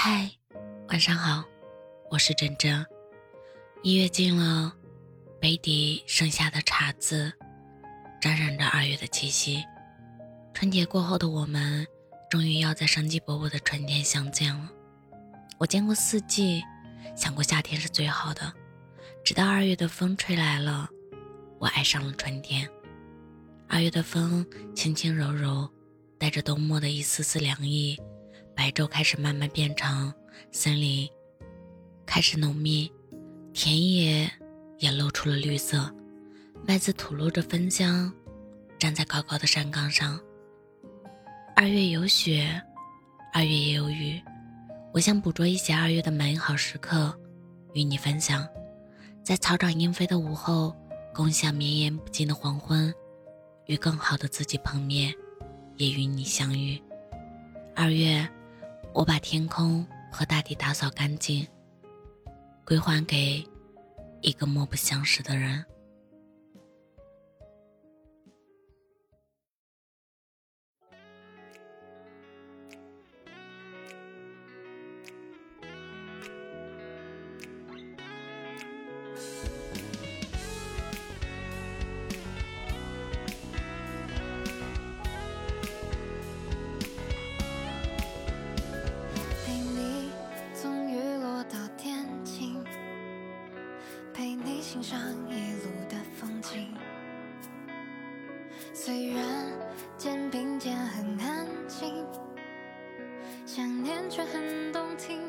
嗨，晚上好，我是真真。一月尽了，杯底剩下的茶渍，沾染着二月的气息。春节过后的我们，终于要在生机勃勃的春天相见了。我见过四季，想过夏天是最好的，直到二月的风吹来了，我爱上了春天。二月的风轻轻柔柔，带着冬末的一丝丝凉意。白昼开始慢慢变长，森林开始浓密，田野也露出了绿色，麦子吐露着芬香，站在高高的山岗上。二月有雪，二月也有雨，我想捕捉一些二月的美好时刻，与你分享。在草长莺飞的午后，共享绵延不尽的黄昏，与更好的自己碰面，也与你相遇。二月。我把天空和大地打扫干净，归还给一个莫不相识的人。欣赏一路的风景，虽然肩并肩很安静，想念却很动听，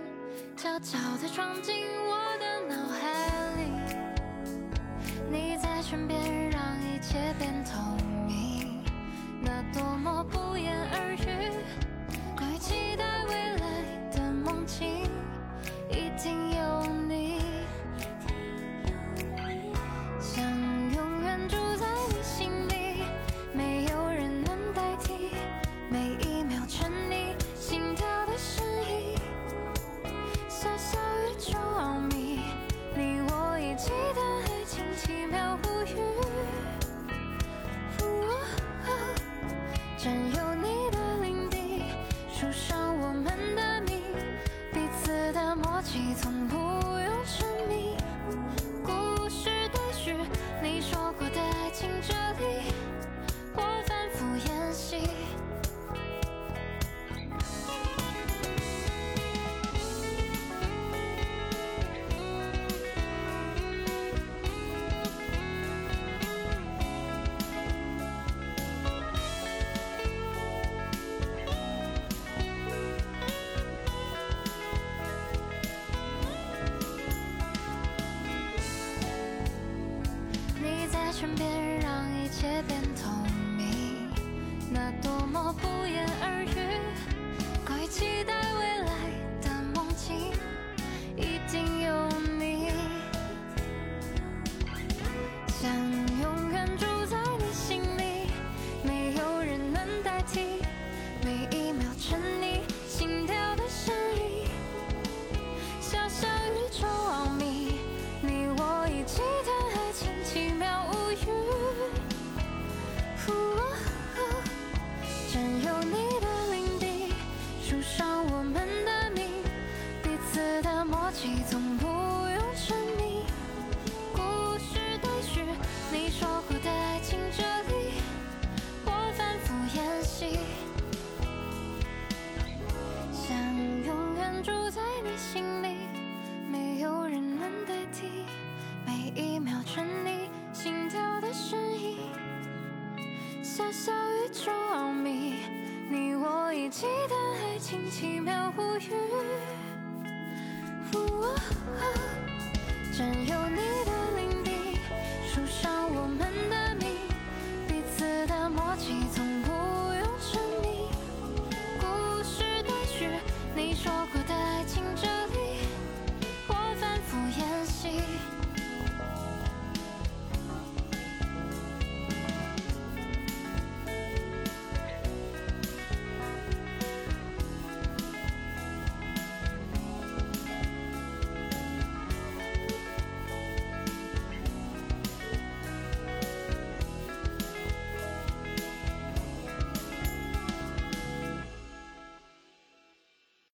悄悄地闯进我的脑海里。你在身边，让一切变透明，身边，让一切变透明，那多么不言而喻。快期待未来记得爱情奇妙无语，占有你的领地，树上我